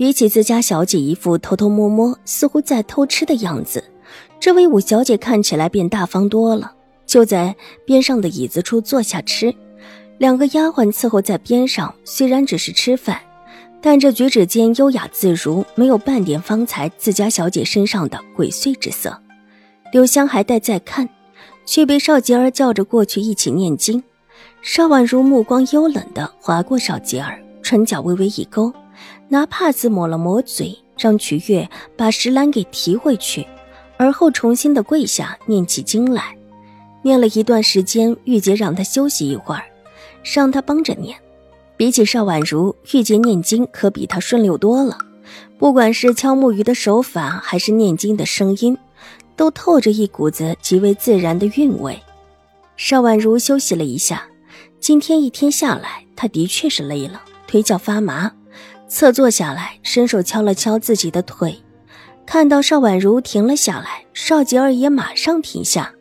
比起自家小姐一副偷偷摸摸、似乎在偷吃的样子，这位五小姐看起来便大方多了。就在边上的椅子处坐下吃，两个丫鬟伺候在边上。虽然只是吃饭，但这举止间优雅自如，没有半点方才自家小姐身上的鬼祟之色。柳香还待在看，却被少杰儿叫着过去一起念经。邵婉如目光幽冷的划过少杰儿，唇角微微一勾。拿帕子抹了抹嘴，让曲月把石兰给提回去，而后重新的跪下念起经来。念了一段时间，玉洁让他休息一会儿，让他帮着念。比起邵婉如，玉洁念经可比他顺溜多了。不管是敲木鱼的手法，还是念经的声音，都透着一股子极为自然的韵味。邵婉如休息了一下，今天一天下来，她的确是累了，腿脚发麻。侧坐下来，伸手敲了敲自己的腿，看到邵婉如停了下来，邵杰儿也马上停下，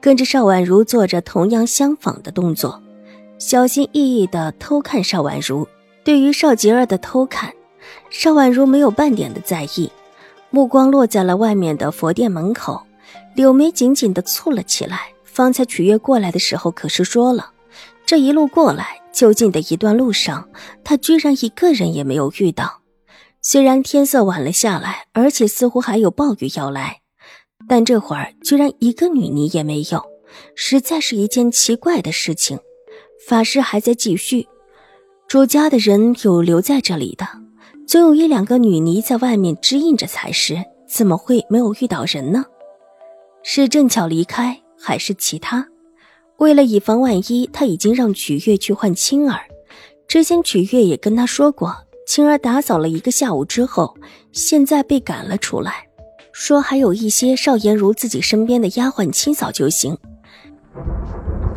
跟着邵婉如做着同样相仿的动作，小心翼翼地偷看邵婉如。对于邵杰儿的偷看，邵婉如没有半点的在意，目光落在了外面的佛殿门口，柳眉紧紧地蹙了起来。方才曲月过来的时候，可是说了，这一路过来。就近的一段路上，他居然一个人也没有遇到。虽然天色晚了下来，而且似乎还有暴雨要来，但这会儿居然一个女尼也没有，实在是一件奇怪的事情。法事还在继续，主家的人有留在这里的，总有一两个女尼在外面支应着才是，怎么会没有遇到人呢？是正巧离开，还是其他？为了以防万一，他已经让曲月去换青儿。之前曲月也跟他说过，青儿打扫了一个下午之后，现在被赶了出来，说还有一些邵颜如自己身边的丫鬟清扫就行。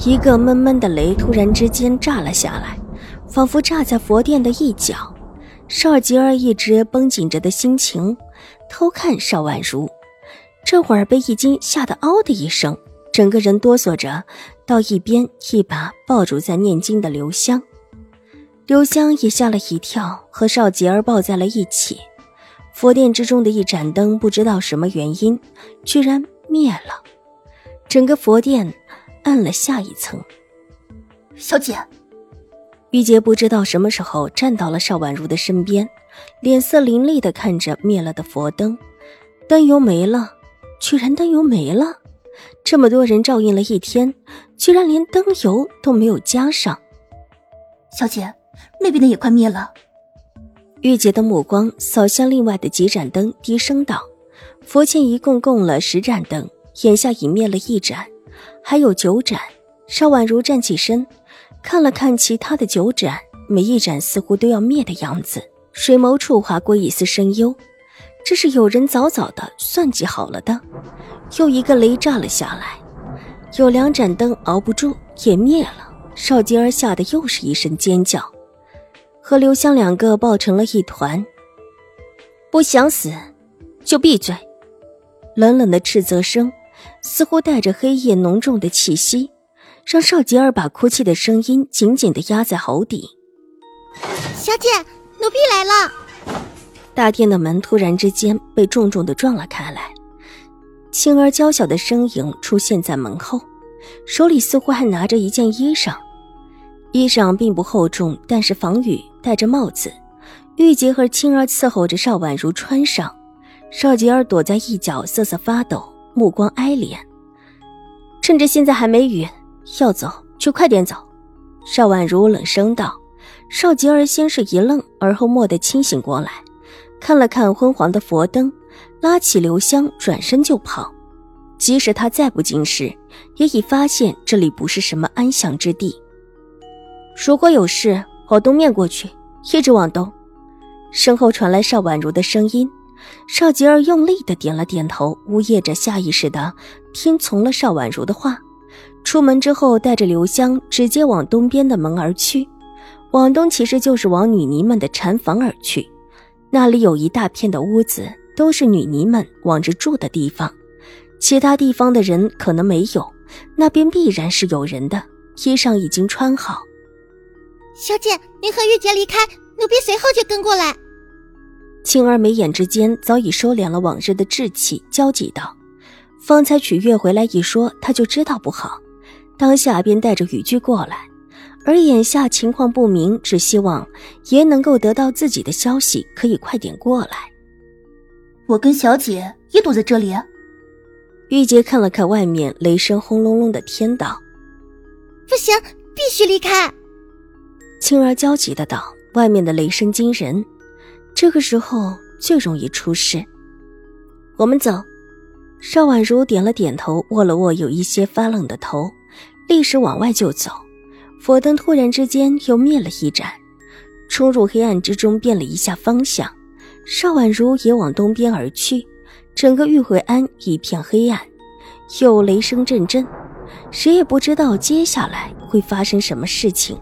一个闷闷的雷突然之间炸了下来，仿佛炸在佛殿的一角。邵吉儿一直绷紧着的心情，偷看邵婉如，这会儿被一惊，吓得嗷的一声。整个人哆嗦着，到一边一把抱住在念经的刘香，刘香也吓了一跳，和少杰儿抱在了一起。佛殿之中的一盏灯，不知道什么原因，居然灭了，整个佛殿暗了下一层。小姐，玉洁不知道什么时候站到了邵婉如的身边，脸色凌厉的看着灭了的佛灯，灯油没了，居然灯油没了。这么多人照应了一天，居然连灯油都没有加上。小姐，那边的也快灭了。玉洁的目光扫向另外的几盏灯，低声道：“佛前一共供了十盏灯，眼下已灭了一盏，还有九盏。”邵婉如站起身，看了看其他的九盏，每一盏似乎都要灭的样子，水眸处划过一丝深忧。这是有人早早的算计好了的。又一个雷炸了下来，有两盏灯熬不住也灭了。邵吉儿吓得又是一声尖叫，和刘香两个抱成了一团。不想死，就闭嘴！冷冷的斥责声，似乎带着黑夜浓重的气息，让邵吉儿把哭泣的声音紧紧的压在喉底。小姐，奴婢来了！大殿的门突然之间被重重的撞了开来。青儿娇小的身影出现在门后，手里似乎还拿着一件衣裳，衣裳并不厚重，但是防雨，戴着帽子。玉洁和青儿伺候着邵婉如穿上，邵洁儿躲在一角瑟瑟发抖，目光哀怜。趁着现在还没雨，要走就快点走。邵婉如冷声道。邵洁儿先是一愣，而后蓦地清醒过来，看了看昏黄的佛灯。拉起刘香，转身就跑。即使他再不经事，也已发现这里不是什么安详之地。如果有事，往东面过去，一直往东。身后传来邵婉如的声音：“邵吉儿用力的点了点头，呜咽着，下意识的听从了邵婉如的话。出门之后，带着刘香直接往东边的门而去。往东其实就是往女尼们的禅房而去，那里有一大片的屋子，都是女尼们往着住的地方。其他地方的人可能没有，那边必然是有人的，衣裳已经穿好。小姐，您和玉洁离开，奴婢随后就跟过来。青儿眉眼之间早已收敛了往日的稚气，焦急道：“方才曲月回来一说，他就知道不好，当下便带着雨具过来。而眼下情况不明，只希望爷能够得到自己的消息，可以快点过来。我跟小姐也躲在这里。”玉洁看了看外面雷声轰隆隆的天道：“不行，必须离开。”青儿焦急的道：“外面的雷声惊人。”这个时候最容易出事。我们走。邵婉如点了点头，握了握有一些发冷的头，立时往外就走。佛灯突然之间又灭了一盏，冲入黑暗之中，变了一下方向。邵婉如也往东边而去。整个玉回庵一片黑暗，有雷声阵阵，谁也不知道接下来会发生什么事情。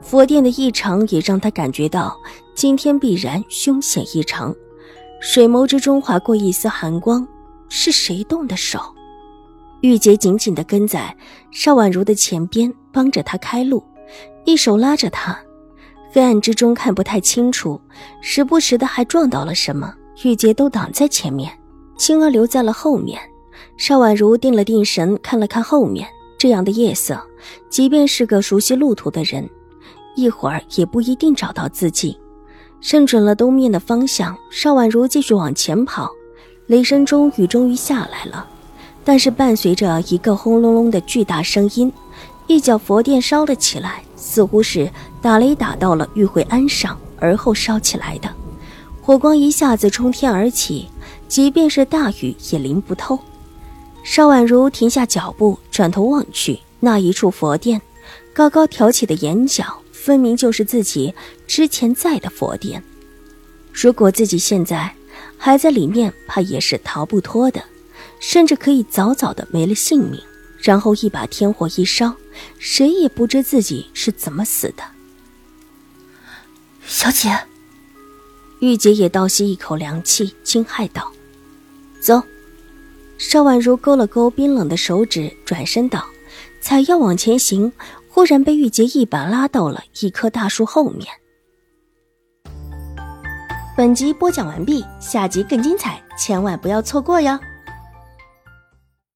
佛殿的异常也让他感觉到。今天必然凶险异常，水眸之中划过一丝寒光，是谁动的手？玉洁紧紧地跟在邵婉如的前边，帮着她开路，一手拉着她。黑暗之中看不太清楚，时不时的还撞到了什么，玉洁都挡在前面，青儿留在了后面。邵婉如定了定神，看了看后面，这样的夜色，即便是个熟悉路途的人，一会儿也不一定找到自己。认准了东面的方向，邵婉如继续往前跑。雷声中，雨终于下来了，但是伴随着一个轰隆隆的巨大声音，一角佛殿烧了起来，似乎是打雷打到了玉慧庵上，而后烧起来的。火光一下子冲天而起，即便是大雨也淋不透。邵婉如停下脚步，转头望去，那一处佛殿，高高挑起的檐角。分明就是自己之前在的佛殿，如果自己现在还在里面，怕也是逃不脱的，甚至可以早早的没了性命。然后一把天火一烧，谁也不知自己是怎么死的。小姐，玉洁也倒吸一口凉气，惊骇道：“走。”邵婉如勾了勾冰冷的手指，转身道：“才要往前行。”忽然被玉洁一把拉到了一棵大树后面。本集播讲完毕，下集更精彩，千万不要错过哟！